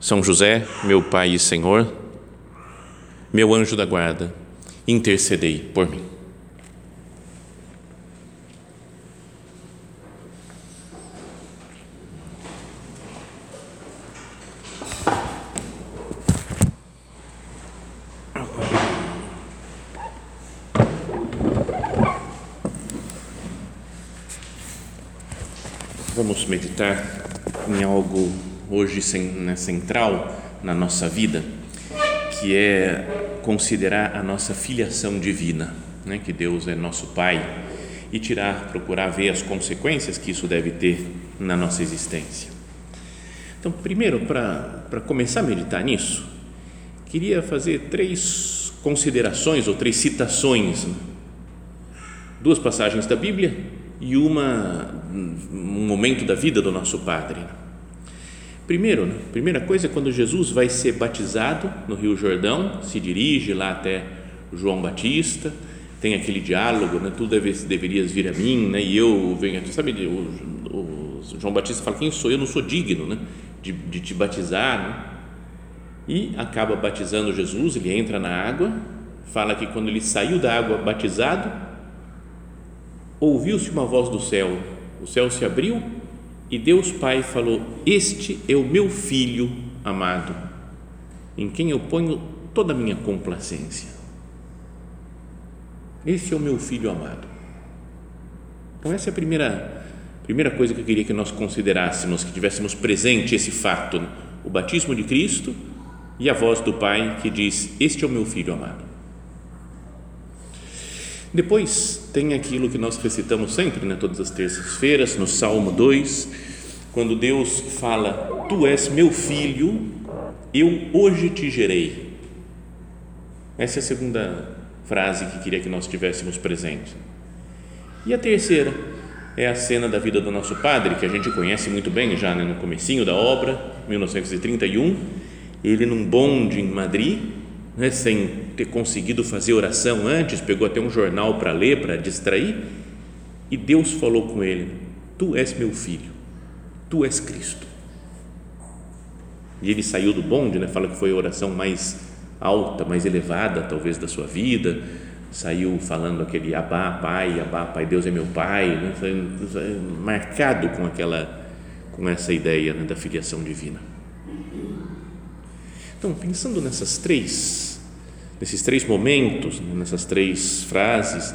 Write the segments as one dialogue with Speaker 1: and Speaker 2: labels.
Speaker 1: são José, meu Pai e Senhor, meu anjo da guarda, intercedei por mim. Vamos meditar em algo hoje né, central na nossa vida, que é considerar a nossa filiação divina, né, que Deus é nosso Pai e tirar, procurar ver as consequências que isso deve ter na nossa existência. Então, primeiro, para começar a meditar nisso, queria fazer três considerações ou três citações, né? duas passagens da Bíblia e uma um momento da vida do nosso Padre. Primeiro, né? primeira coisa é quando Jesus vai ser batizado no Rio Jordão, se dirige lá até João Batista, tem aquele diálogo, né? tu deve, deverias vir a mim, né? e eu venho, sabe, o, o, João Batista fala, quem sou eu? não sou digno né? de, de te batizar, né? e acaba batizando Jesus, ele entra na água, fala que quando ele saiu da água batizado, ouviu-se uma voz do céu, o céu se abriu e Deus Pai falou: Este é o meu filho amado, em quem eu ponho toda a minha complacência. Esse é o meu filho amado. Então, essa é a primeira, primeira coisa que eu queria que nós considerássemos, que tivéssemos presente esse fato: o batismo de Cristo e a voz do Pai que diz: Este é o meu filho amado. Depois tem aquilo que nós recitamos sempre, né, todas as terças-feiras, no Salmo 2, quando Deus fala: Tu és meu filho, eu hoje te gerei. Essa é a segunda frase que queria que nós tivéssemos presente. E a terceira é a cena da vida do nosso padre, que a gente conhece muito bem já né, no comecinho da obra, 1931, ele num bonde em Madrid, né, sem ter conseguido fazer oração antes, pegou até um jornal para ler, para distrair, e Deus falou com ele: Tu és meu filho, tu és Cristo. E ele saiu do bonde, né, fala que foi a oração mais alta, mais elevada, talvez, da sua vida. Saiu falando aquele Abá, Pai, Abá, Pai, Deus é meu Pai, né, marcado com aquela, com essa ideia né, da filiação divina. Então, pensando nessas três, nesses três momentos, né, nessas três frases,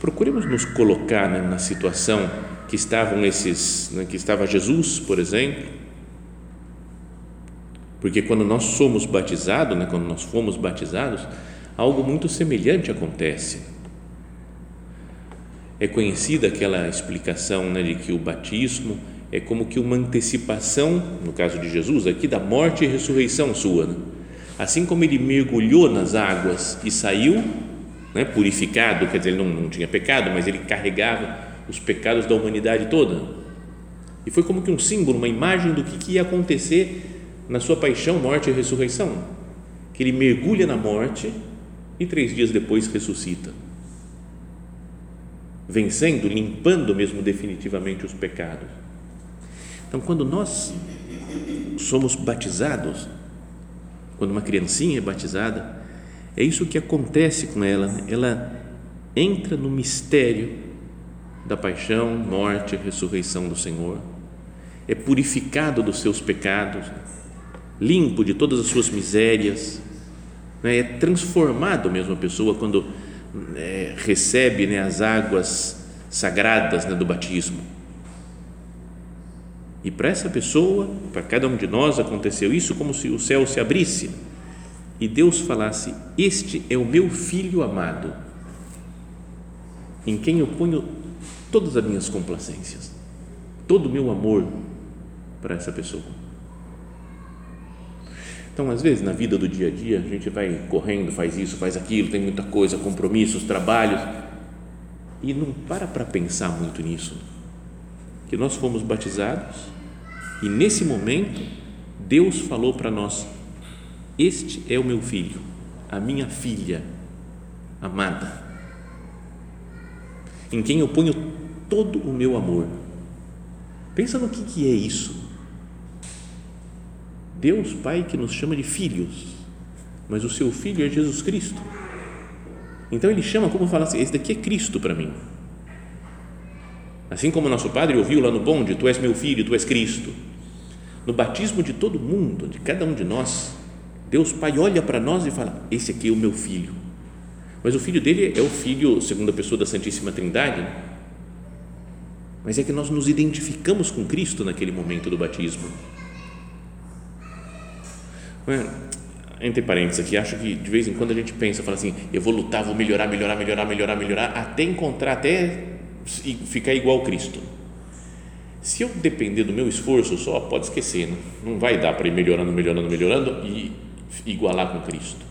Speaker 1: procuremos nos colocar né, na situação que estavam esses, né, que estava Jesus, por exemplo, porque quando nós somos batizados, né, quando nós fomos batizados, algo muito semelhante acontece. É conhecida aquela explicação né, de que o batismo é como que uma antecipação, no caso de Jesus, aqui da morte e ressurreição sua. Né? Assim como ele mergulhou nas águas e saiu, né, purificado, quer dizer, ele não, não tinha pecado, mas ele carregava os pecados da humanidade toda. E foi como que um símbolo, uma imagem do que, que ia acontecer na sua paixão, morte e ressurreição. Que ele mergulha na morte e três dias depois ressuscita vencendo, limpando mesmo definitivamente os pecados. Então, quando nós somos batizados, quando uma criancinha é batizada, é isso que acontece com ela. Né? Ela entra no mistério da paixão, morte e ressurreição do Senhor, é purificado dos seus pecados, limpo de todas as suas misérias, né? é transformado mesmo a pessoa quando é, recebe né, as águas sagradas né, do batismo e para essa pessoa, para cada um de nós, aconteceu isso como se o céu se abrisse e Deus falasse: Este é o meu filho amado, em quem eu ponho todas as minhas complacências, todo o meu amor para essa pessoa. Então, às vezes, na vida do dia a dia, a gente vai correndo, faz isso, faz aquilo, tem muita coisa, compromissos, trabalhos, e não para para pensar muito nisso. Que nós fomos batizados e nesse momento Deus falou para nós: Este é o meu filho, a minha filha amada, em quem eu ponho todo o meu amor. Pensa no que, que é isso. Deus Pai que nos chama de filhos, mas o seu filho é Jesus Cristo. Então ele chama como falar assim: esse daqui é Cristo para mim. Assim como nosso padre ouviu lá no bonde: Tu és meu filho, tu és Cristo. No batismo de todo mundo, de cada um de nós, Deus Pai olha para nós e fala: Esse aqui é o meu filho. Mas o filho dele é o filho, segunda pessoa da Santíssima Trindade. Mas é que nós nos identificamos com Cristo naquele momento do batismo. Entre parênteses aqui, acho que de vez em quando a gente pensa, fala assim: eu vou lutar, vou melhorar, melhorar, melhorar, melhorar, melhorar, até encontrar, até ficar igual Cristo. Se eu depender do meu esforço só, pode esquecer, né? não vai dar para ir melhorando, melhorando, melhorando e igualar com Cristo.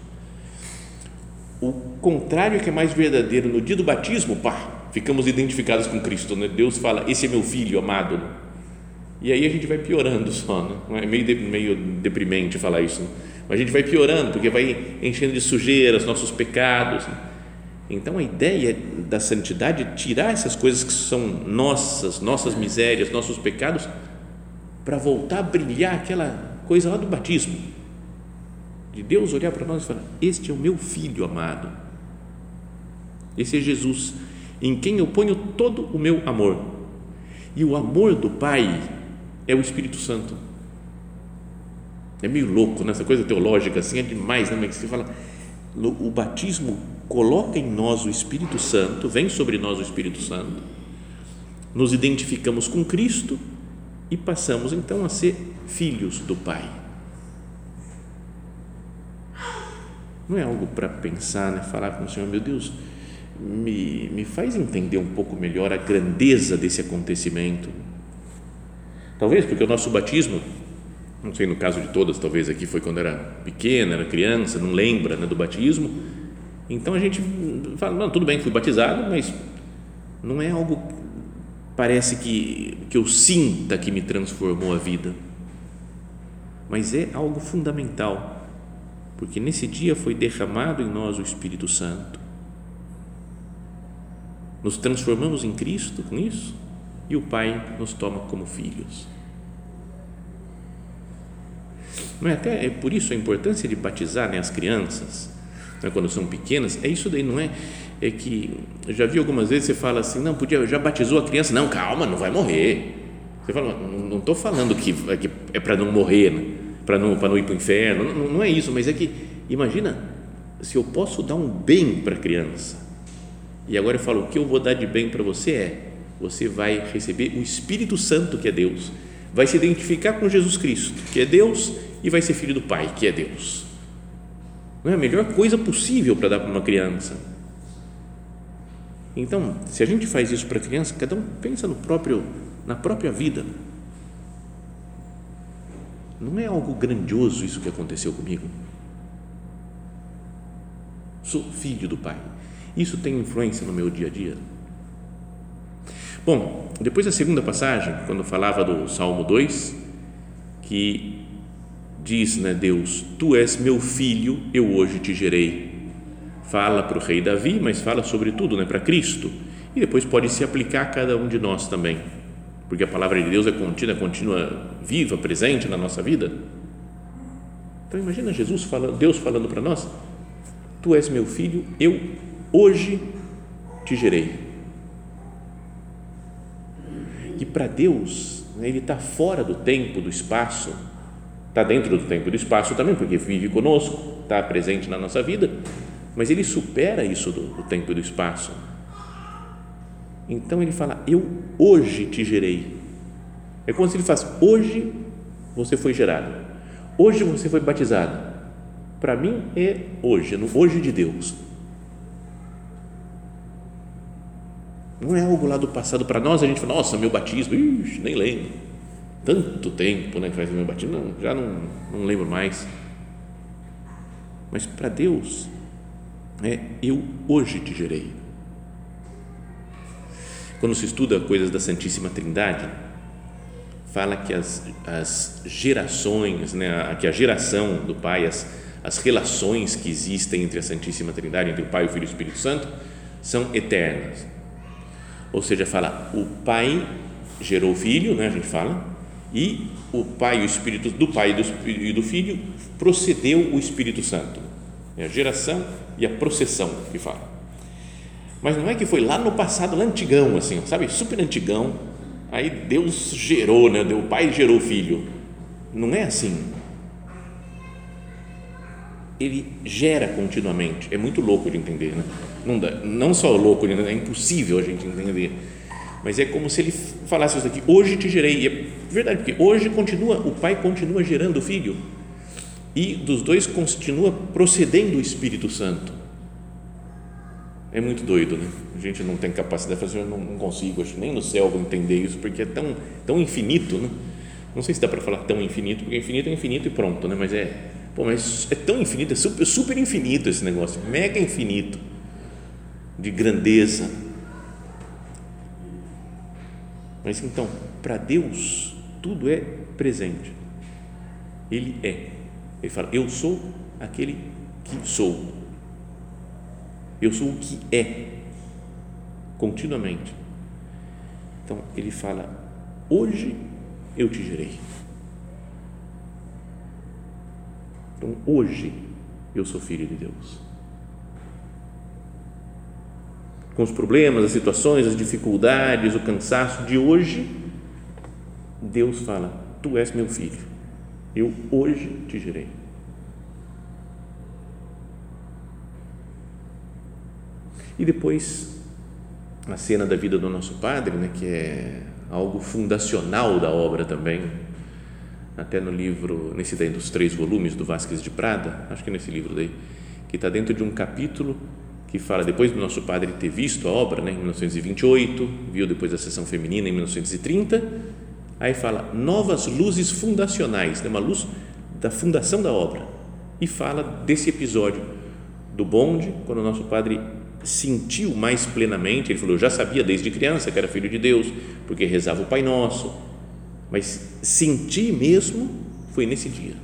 Speaker 1: O contrário é que é mais verdadeiro. No dia do batismo, pá, ficamos identificados com Cristo. Né? Deus fala: Esse é meu filho amado. E aí a gente vai piorando só. Né? É meio, de, meio deprimente falar isso. Né? Mas a gente vai piorando, porque vai enchendo de sujeira os nossos pecados. Né? Então a ideia da santidade é tirar essas coisas que são nossas, nossas misérias, nossos pecados, para voltar a brilhar aquela coisa lá do batismo. De Deus olhar para nós e falar: Este é o meu filho amado. Esse é Jesus, em quem eu ponho todo o meu amor. E o amor do Pai é o Espírito Santo. É meio louco, nessa né? coisa teológica assim, é demais, né? Mas você fala, o batismo coloca em nós o Espírito Santo, vem sobre nós o Espírito Santo, nos identificamos com Cristo e passamos então a ser filhos do Pai. Não é algo para pensar, né? falar com o Senhor, meu Deus, me, me faz entender um pouco melhor a grandeza desse acontecimento. Talvez porque o nosso batismo, não sei no caso de todas, talvez aqui foi quando era pequena, era criança, não lembra né, do batismo, então a gente fala, não, tudo bem, fui batizado, mas não é algo parece que, que eu sinta que me transformou a vida, mas é algo fundamental, porque nesse dia foi derramado em nós o Espírito Santo. Nos transformamos em Cristo com isso e o Pai nos toma como filhos. Não é até é por isso a importância de batizar né, as crianças né, quando são pequenas, é isso daí, não é? É que eu já vi algumas vezes você fala assim, não, podia, já batizou a criança, não, calma, não vai morrer. Você fala, não estou falando que, é, para não morrer, né? para não, não ir para o inferno, não, não é isso, mas é que, imagina, se eu posso dar um bem para a criança, e agora eu falo, o que eu vou dar de bem para você é, você vai receber o Espírito Santo, que é Deus, vai se identificar com Jesus Cristo, que é Deus, e vai ser filho do Pai, que é Deus. Não é a melhor coisa possível para dar para uma criança. Então, se a gente faz isso para a criança, cada um pensa no próprio, na própria vida. Não é algo grandioso isso que aconteceu comigo. Sou filho do Pai. Isso tem influência no meu dia a dia. Bom, depois da segunda passagem, quando falava do Salmo 2, que diz, né, Deus, tu és meu filho, eu hoje te gerei. Fala para o rei Davi, mas fala sobretudo né, para Cristo. E depois pode se aplicar a cada um de nós também, porque a palavra de Deus é contínua, continua viva, presente na nossa vida. Então imagina Jesus falando, Deus falando para nós: Tu és meu filho, eu hoje te gerei. E para Deus, né, Ele está fora do tempo, do espaço, está dentro do tempo e do espaço também, porque vive conosco, está presente na nossa vida, mas ele supera isso do, do tempo e do espaço. Então ele fala: Eu hoje te gerei. É como se ele faz: Hoje você foi gerado, hoje você foi batizado. Para mim é hoje, no hoje de Deus. Não é algo lá do passado para nós, a gente fala, nossa, meu batismo, ixi, nem lembro tanto tempo né, que faz o meu batismo, não, já não, não lembro mais. Mas para Deus, é eu hoje te gerei. Quando se estuda coisas da Santíssima Trindade, fala que as, as gerações, né, que a geração do Pai, as, as relações que existem entre a Santíssima Trindade, entre o Pai, o Filho e o Espírito Santo, são eternas. Ou seja, fala, o Pai gerou o Filho, né, a gente fala, e o Pai, o Espírito do Pai e do, Filho procedeu o Espírito Santo. É a geração e a processão que fala. Mas não é que foi lá no passado, lá antigão, assim, sabe? Super antigão. Aí Deus gerou, né? O Pai gerou o Filho. Não é assim. Ele gera continuamente. É muito louco de entender, né? Não, dá, não só louco, é impossível a gente entender. Mas é como se ele falasse isso aqui: hoje te gerei. E é verdade, porque hoje continua, o Pai continua gerando o Filho. E dos dois continua procedendo o Espírito Santo. É muito doido, né? A gente não tem capacidade de fazer, eu não, não consigo, acho nem no céu vou entender isso, porque é tão, tão infinito, né? Não sei se dá para falar tão infinito, porque infinito é infinito e pronto, né? Mas é, pô, mas é tão infinito, é super, super infinito esse negócio, mega infinito de grandeza. Mas então, para Deus, tudo é presente. Ele é. Ele fala: Eu sou aquele que sou. Eu sou o que é. Continuamente. Então, ele fala: Hoje eu te gerei. Então, hoje eu sou filho de Deus. Com os problemas, as situações, as dificuldades, o cansaço de hoje, Deus fala: Tu és meu filho eu hoje te gerei. E depois a cena da vida do nosso padre, né, que é algo fundacional da obra também, até no livro, nesse daí dos três volumes do Vasques de Prada, acho que nesse livro daí, que está dentro de um capítulo que fala depois do nosso padre ter visto a obra, né, em 1928, viu depois a sessão feminina em 1930 Aí fala novas luzes fundacionais, né? uma luz da fundação da obra. E fala desse episódio do bonde, quando o nosso padre sentiu mais plenamente, ele falou, eu já sabia desde criança que era filho de Deus, porque rezava o Pai Nosso, mas sentir mesmo foi nesse dia.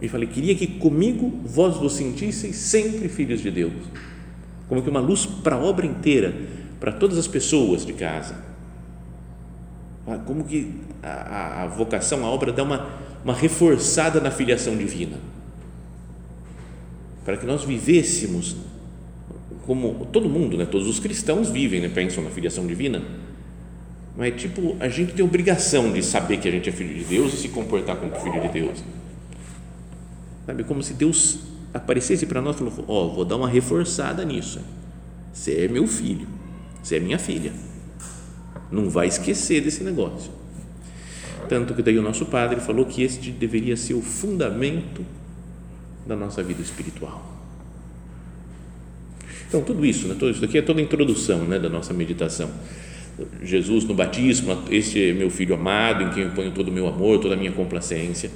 Speaker 1: E falei, queria que comigo vós vos sentisseis sempre filhos de Deus, como que uma luz para a obra inteira, para todas as pessoas de casa. Ah, como que a, a vocação, a obra dá uma, uma reforçada na filiação divina. Para que nós vivêssemos como todo mundo, né? todos os cristãos vivem, né? pensam na filiação divina, mas tipo, a gente tem obrigação de saber que a gente é filho de Deus e se comportar como filho de Deus. Sabe, como se Deus aparecesse para nós e falou: Ó, oh, vou dar uma reforçada nisso. Você é meu filho. Você é minha filha. Não vai esquecer desse negócio. Tanto que daí o nosso padre falou que este deveria ser o fundamento da nossa vida espiritual. Então, tudo isso, né, tudo isso aqui é toda a introdução né, da nossa meditação. Jesus no batismo, este é meu filho amado, em quem eu ponho todo o meu amor, toda a minha complacência.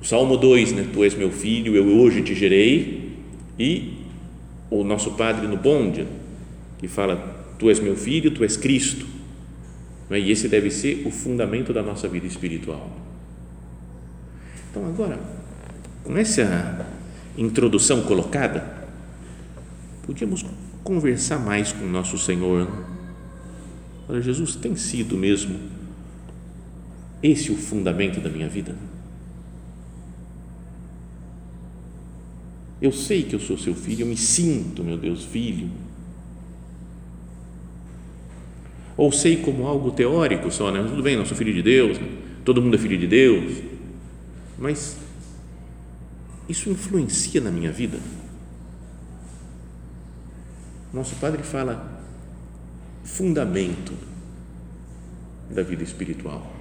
Speaker 1: O Salmo 2, né, tu és meu filho, eu hoje te gerei. E o nosso Padre no bonde, que fala, Tu és meu filho, tu és Cristo. E esse deve ser o fundamento da nossa vida espiritual. Então, agora, com essa introdução colocada, podíamos conversar mais com nosso Senhor. Olha, Jesus tem sido mesmo esse o fundamento da minha vida? Eu sei que eu sou seu filho, eu me sinto, meu Deus, filho ou sei como algo teórico só, né? Tudo bem, não sou filho de Deus, né? todo mundo é filho de Deus, mas isso influencia na minha vida. Nosso Padre fala fundamento da vida espiritual.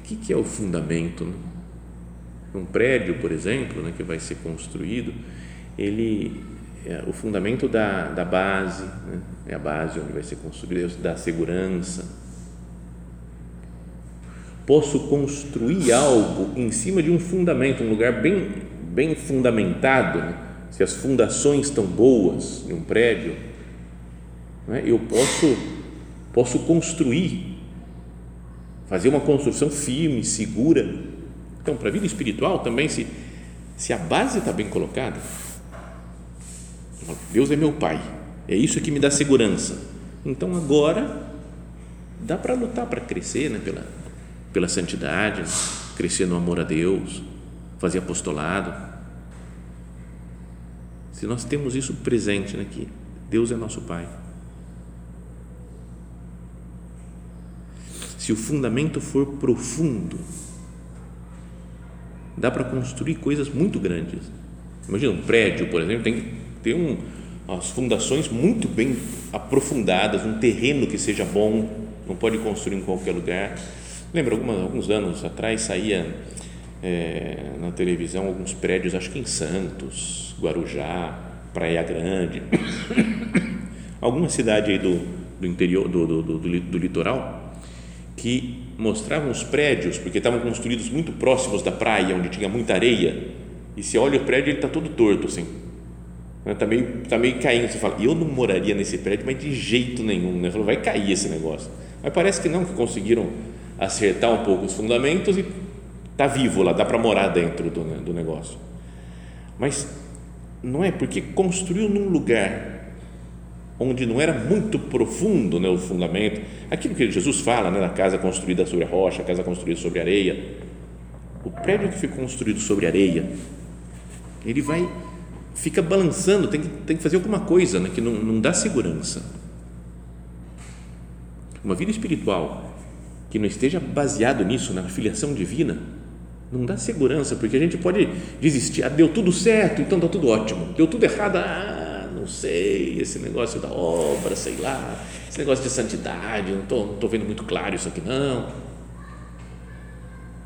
Speaker 1: O que, é o fundamento? Né? Um prédio, por exemplo, né, que vai ser construído, ele é o fundamento da, da base, né? é a base onde vai ser construído, da segurança. posso construir algo em cima de um fundamento, um lugar bem, bem fundamentado, né? se as fundações estão boas em um prédio, né? eu posso, posso construir, fazer uma construção firme, segura. Então, para a vida espiritual também, se, se a base está bem colocada, Deus é meu Pai, é isso que me dá segurança. Então, agora, dá para lutar para crescer né? pela, pela santidade, crescer no amor a Deus, fazer apostolado. Se nós temos isso presente aqui, né, Deus é nosso Pai. Se o fundamento for profundo, dá para construir coisas muito grandes. Imagina um prédio, por exemplo, tem que ter um, as fundações muito bem aprofundadas, um terreno que seja bom, não pode construir em qualquer lugar. Lembra, algumas, alguns anos atrás saía é, na televisão alguns prédios, acho que em Santos, Guarujá, Praia Grande, alguma cidade aí do, do interior, do, do, do, do litoral, que mostravam os prédios, porque estavam construídos muito próximos da praia, onde tinha muita areia, e se olha o prédio, ele está todo torto, assim, está meio, tá meio caindo, você fala, eu não moraria nesse prédio, mas de jeito nenhum, né? Falou, vai cair esse negócio, mas parece que não, que conseguiram acertar um pouco os fundamentos e está vivo lá, dá para morar dentro do, do negócio. Mas não é porque construiu num lugar onde não era muito profundo né, o fundamento, aquilo que Jesus fala né, da casa construída sobre a rocha, a casa construída sobre areia. O prédio que foi construído sobre areia, ele vai, fica balançando, tem que, tem que fazer alguma coisa né, que não, não dá segurança. Uma vida espiritual que não esteja baseado nisso, na filiação divina, não dá segurança, porque a gente pode desistir. Ah, deu tudo certo, então está tudo ótimo. Deu tudo errado, ah, não sei, esse negócio da obra, sei lá, esse negócio de santidade, não estou não tô vendo muito claro isso aqui, não.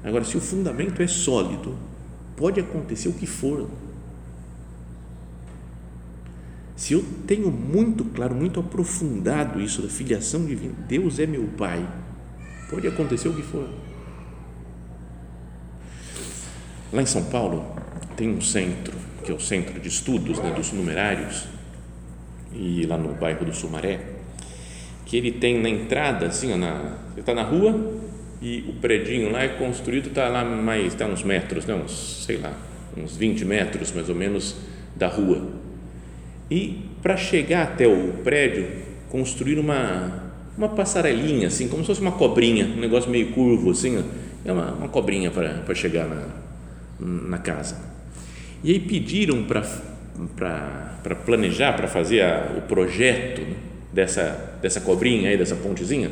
Speaker 1: Agora, se o fundamento é sólido, pode acontecer o que for. Se eu tenho muito claro, muito aprofundado isso da filiação divina, Deus é meu Pai Pode acontecer o que for. Lá em São Paulo tem um centro, que é o Centro de Estudos né, dos Numerários, e lá no bairro do Sumaré, que ele tem na entrada, assim, na, você está na rua e o predinho lá é construído, está lá mais, está uns metros, né, uns, sei lá, uns 20 metros mais ou menos da rua. E para chegar até o prédio, construir uma uma passarelinha, assim, como se fosse uma cobrinha, um negócio meio curvo, assim, é uma, uma cobrinha para chegar na, na casa. E aí pediram para planejar, para fazer a, o projeto né, dessa, dessa cobrinha aí, dessa pontezinha,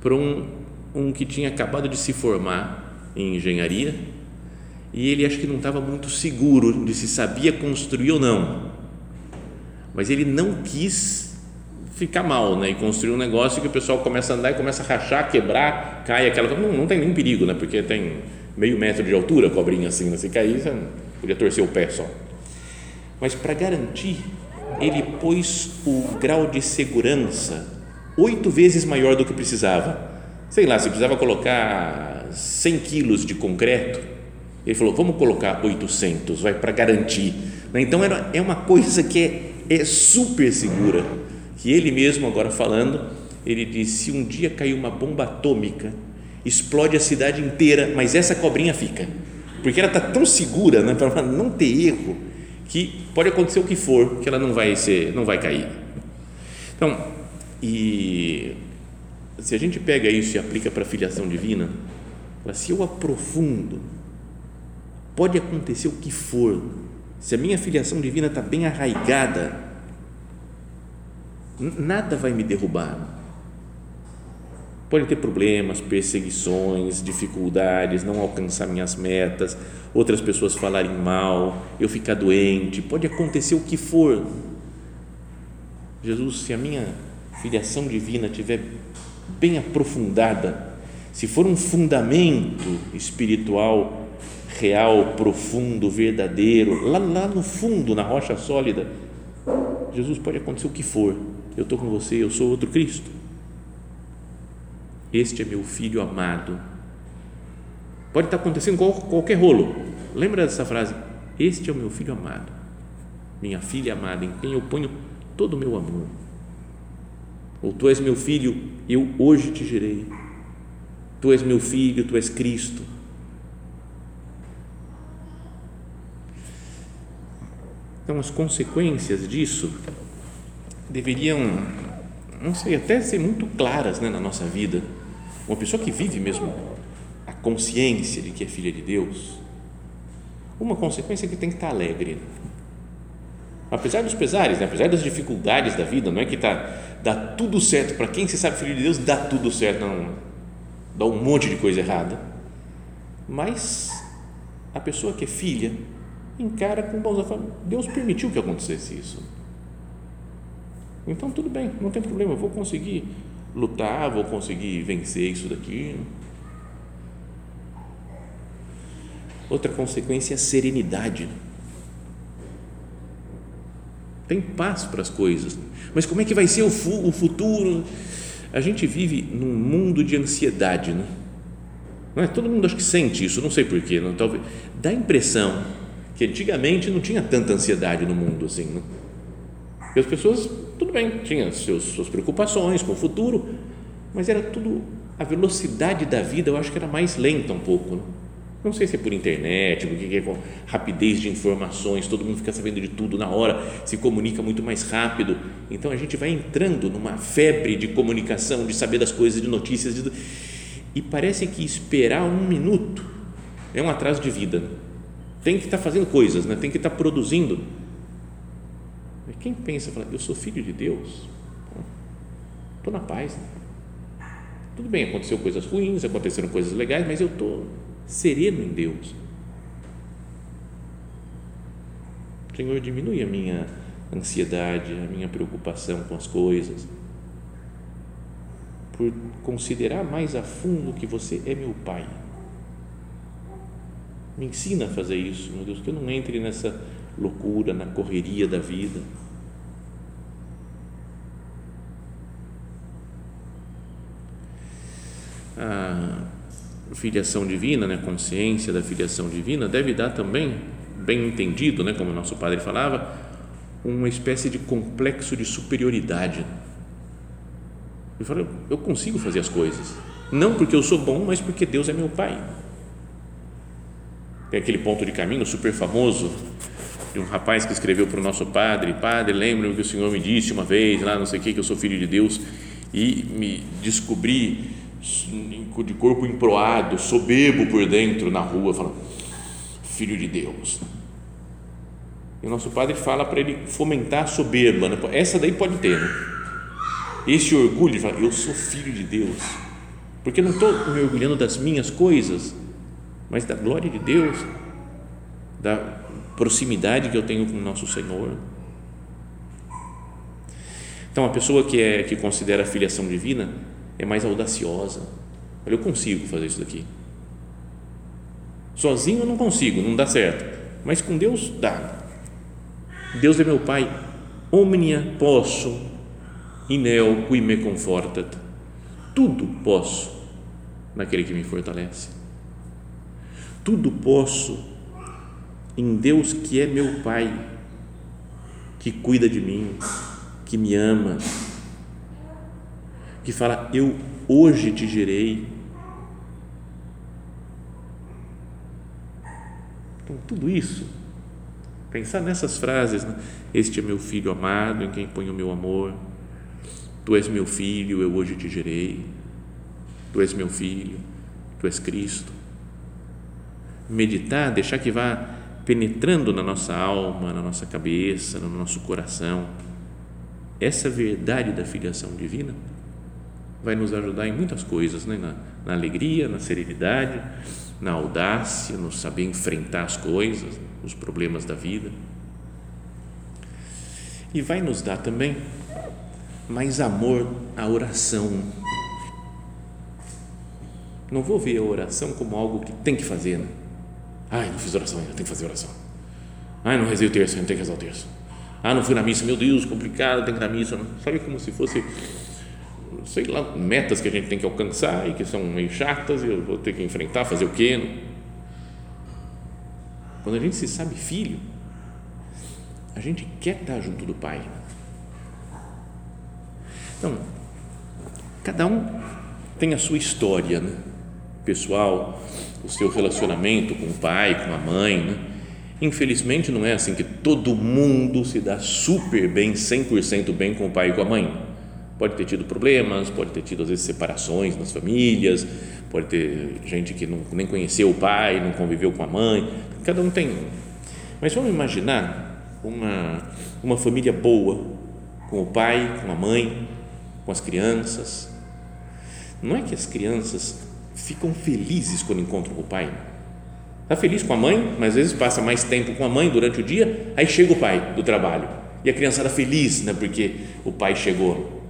Speaker 1: para um, um que tinha acabado de se formar em engenharia e ele acho que não estava muito seguro de se sabia construir ou não, mas ele não quis ficar mal, né? E construir um negócio que o pessoal começa a andar e começa a rachar, quebrar, cai aquela. Não, não tem nenhum perigo, né? Porque tem meio metro de altura, cobrinha assim, né? se cair, você podia torcer o pé só. Mas para garantir, ele pôs o grau de segurança oito vezes maior do que precisava. Sei lá, se precisava colocar 100 quilos de concreto, ele falou, vamos colocar 800, vai para garantir. Né? Então é uma coisa que é, é super segura que ele mesmo, agora falando, ele disse: se um dia cair uma bomba atômica, explode a cidade inteira, mas essa cobrinha fica, porque ela está tão segura, né, para não ter erro, que pode acontecer o que for, que ela não vai ser, não vai cair. Então, e se a gente pega isso e aplica para a filiação divina, se eu aprofundo, pode acontecer o que for, se a minha filiação divina está bem arraigada nada vai me derrubar. Pode ter problemas, perseguições, dificuldades, não alcançar minhas metas, outras pessoas falarem mal, eu ficar doente, pode acontecer o que for. Jesus, se a minha filiação divina estiver bem aprofundada, se for um fundamento espiritual real, profundo, verdadeiro, lá, lá no fundo, na rocha sólida, Jesus pode acontecer o que for eu estou com você, eu sou outro Cristo. Este é meu filho amado, Pode estar acontecendo qualquer rolo. Lembra dessa frase? Este é o meu filho amado, minha filha amada, em quem eu ponho todo o meu amor. Ou tu és meu filho, eu hoje te gerei. Tu és meu filho, tu és Cristo. Então, as consequências disso deveriam, não sei, até ser muito claras né, na nossa vida. Uma pessoa que vive mesmo a consciência de que é filha de Deus, uma consequência é que tem que estar alegre. Apesar dos pesares, né? apesar das dificuldades da vida, não é que tá, dá tudo certo para quem se sabe filho de Deus, dá tudo certo, não, dá um monte de coisa errada. Mas a pessoa que é filha encara com bons Deus permitiu que acontecesse isso. Então tudo bem, não tem problema, eu vou conseguir lutar, vou conseguir vencer isso daqui. Outra consequência é a serenidade. Tem paz para as coisas. Mas como é que vai ser o, fu o futuro? A gente vive num mundo de ansiedade, né? Não é? Todo mundo acho que sente isso, não sei porquê. Não, talvez, dá a impressão que antigamente não tinha tanta ansiedade no mundo assim. Né? E as pessoas, tudo bem, tinham seus, suas preocupações com o futuro, mas era tudo, a velocidade da vida eu acho que era mais lenta um pouco. Né? Não sei se é por internet, porque é com rapidez de informações, todo mundo fica sabendo de tudo na hora, se comunica muito mais rápido. Então a gente vai entrando numa febre de comunicação, de saber das coisas, de notícias, de... e parece que esperar um minuto é um atraso de vida. Né? Tem que estar tá fazendo coisas, né? tem que estar tá produzindo. Mas quem pensa, fala, eu sou filho de Deus, estou na paz. Né? Tudo bem, aconteceu coisas ruins, aconteceram coisas legais, mas eu estou sereno em Deus. Senhor, diminui a minha ansiedade, a minha preocupação com as coisas, por considerar mais a fundo que você é meu Pai. Me ensina a fazer isso, meu Deus, que eu não entre nessa loucura, na correria da vida. Ah, filiação divina, né, consciência da filiação divina, deve dar também, bem entendido, né, como nosso padre falava, uma espécie de complexo de superioridade. Eu falo, eu consigo fazer as coisas, não porque eu sou bom, mas porque Deus é meu Pai. Tem aquele ponto de caminho super famoso de um rapaz que escreveu para o nosso padre: Padre, lembro que o Senhor me disse uma vez, lá não sei o que, que eu sou filho de Deus, e me descobri de corpo emproado, soberbo por dentro na rua, falando, filho de Deus. E o nosso padre fala para ele fomentar a soberba, né? essa daí pode ter, né? esse orgulho de falar, eu sou filho de Deus, porque não estou me orgulhando das minhas coisas, mas da glória de Deus, da proximidade que eu tenho com o nosso Senhor. Então, a pessoa que é que considera a filiação divina é mais audaciosa. Olha, eu consigo fazer isso daqui. Sozinho eu não consigo, não dá certo. Mas com Deus dá. Deus é meu Pai. Omnia posso in neo qui me confortat. Tudo posso naquele que me fortalece. Tudo posso em Deus que é meu Pai, que cuida de mim, que me ama, que fala: Eu hoje te gerei. Então, tudo isso, pensar nessas frases: né? Este é meu filho amado, em quem ponho o meu amor. Tu és meu filho, eu hoje te gerei. Tu és meu filho, tu és Cristo. Meditar, deixar que vá penetrando na nossa alma, na nossa cabeça, no nosso coração, essa verdade da filiação divina vai nos ajudar em muitas coisas, né? na, na alegria, na serenidade, na audácia, no saber enfrentar as coisas, os problemas da vida. E vai nos dar também mais amor à oração. Não vou ver a oração como algo que tem que fazer. Né? Ai, não fiz oração ainda, tem que fazer oração. Ai, não rezei o terço ainda, tem que rezar o terço. Ah, não fui na missa, meu Deus, complicado, tem que ir na missa. Sabe como se fosse sei lá, metas que a gente tem que alcançar e que são meio chatas e eu vou ter que enfrentar, fazer o quê? Quando a gente se sabe filho, a gente quer estar junto do Pai. Então, cada um tem a sua história né? pessoal, o seu relacionamento com o pai, com a mãe. Né? Infelizmente, não é assim que todo mundo se dá super bem, 100% bem com o pai e com a mãe. Pode ter tido problemas, pode ter tido, às vezes, separações nas famílias, pode ter gente que não, nem conheceu o pai, não conviveu com a mãe. Cada um tem. Mas vamos imaginar uma, uma família boa, com o pai, com a mãe, com as crianças. Não é que as crianças ficam felizes quando encontram o pai. Está feliz com a mãe, mas às vezes passa mais tempo com a mãe durante o dia, aí chega o pai do trabalho. E a criançada feliz, né, porque o pai chegou.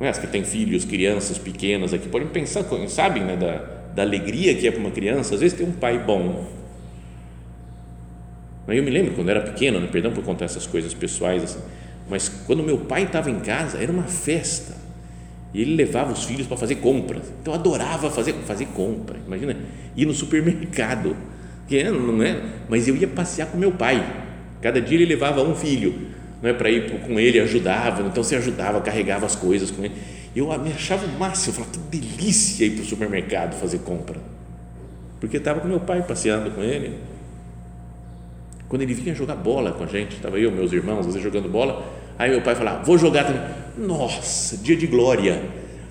Speaker 1: É? As que têm filhos, crianças pequenas aqui, podem pensar, sabem né, da, da alegria que é para uma criança, às vezes ter um pai bom. Eu me lembro quando eu era pequeno, né, perdão por contar essas coisas pessoais, assim, mas quando meu pai estava em casa, era uma festa. E ele levava os filhos para fazer compras. Então eu adorava fazer, fazer compra. Imagina, ir no supermercado. Que é, não é? Mas eu ia passear com meu pai. Cada dia ele levava um filho não é, para ir com ele, ajudava. Então você ajudava, carregava as coisas com ele. Eu me achava o máximo. Eu falava, que delícia ir para o supermercado fazer compra. Porque estava com meu pai passeando com ele. Quando ele vinha jogar bola com a gente, estava eu, meus irmãos, às vezes jogando bola Aí meu pai falava, vou jogar também. Nossa, dia de glória.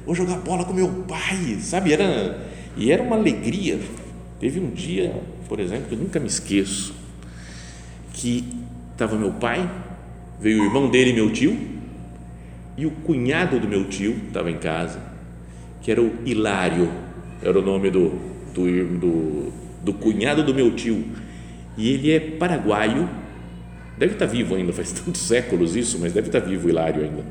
Speaker 1: Vou jogar bola com meu pai, sabe? Era, e era uma alegria. Teve um dia, por exemplo, que eu nunca me esqueço, que estava meu pai, veio o irmão dele, meu tio, e o cunhado do meu tio estava em casa, que era o Hilário, era o nome do, do, do, do cunhado do meu tio. E ele é paraguaio deve estar vivo ainda, faz tantos séculos isso, mas deve estar vivo o Hilário ainda.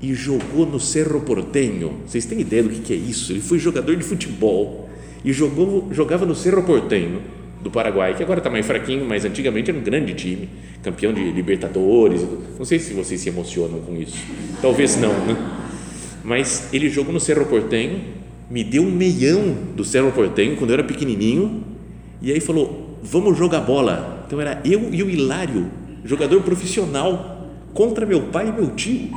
Speaker 1: E jogou no Cerro Portenho. Vocês têm ideia do que é isso? Ele foi jogador de futebol e jogou, jogava no Cerro Portenho do Paraguai, que agora está mais fraquinho, mas antigamente era um grande time, campeão de Libertadores. Não sei se vocês se emocionam com isso. Talvez não, né? Mas ele jogou no Cerro Portenho, me deu um meião do Cerro Portenho quando eu era pequenininho, e aí falou: "Vamos jogar bola". Então era eu e o Hilário jogador profissional contra meu pai e meu tio.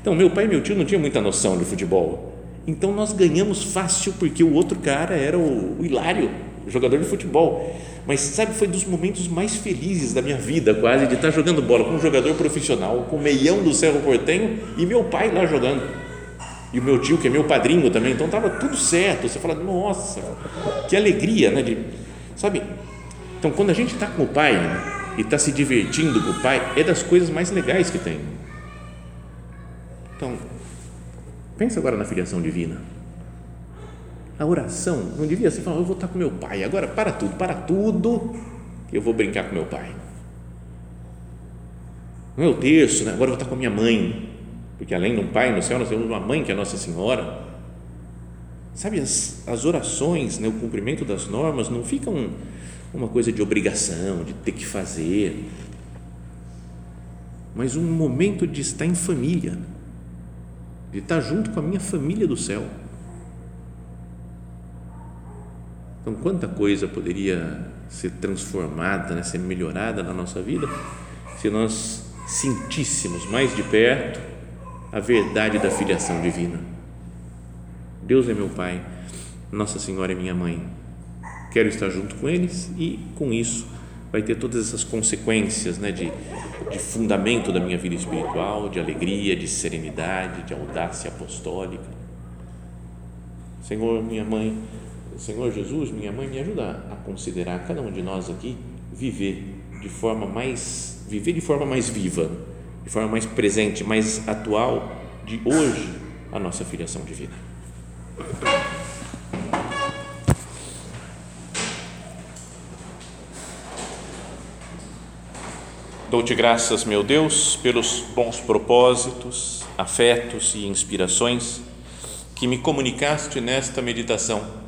Speaker 1: Então, meu pai e meu tio não tinham muita noção de futebol. Então, nós ganhamos fácil porque o outro cara era o, o Hilário, jogador de futebol. Mas, sabe, foi dos momentos mais felizes da minha vida, quase, de estar jogando bola com um jogador profissional, com o meião do Cerro Portenho e meu pai lá jogando. E o meu tio, que é meu padrinho também, então estava tudo certo. Você fala, nossa, que alegria, né? De, sabe? Então, quando a gente está com o pai, e está se divertindo com o pai, é das coisas mais legais que tem. Então, pensa agora na filiação divina. A oração não devia ser falar, eu vou estar com meu pai, agora para tudo, para tudo, eu vou brincar com meu pai. Não é o terço, né? agora eu vou estar com a minha mãe, porque além de um pai no céu, nós temos uma mãe que é Nossa Senhora. Sabe, as, as orações, né, o cumprimento das normas não ficam uma coisa de obrigação, de ter que fazer, mas um momento de estar em família, de estar junto com a minha família do céu. Então, quanta coisa poderia ser transformada, né, ser melhorada na nossa vida se nós sentíssemos mais de perto a verdade da filiação divina. Deus é meu Pai, Nossa Senhora é minha mãe quero estar junto com eles e com isso vai ter todas essas consequências né, de, de fundamento da minha vida espiritual, de alegria, de serenidade, de audácia apostólica. Senhor, minha mãe, Senhor Jesus, minha mãe, me ajuda a considerar cada um de nós aqui viver de forma mais viver de forma mais viva, de forma mais presente, mais atual de hoje a nossa filiação divina. Dou-te graças, meu Deus, pelos bons propósitos, afetos e inspirações que me comunicaste nesta meditação.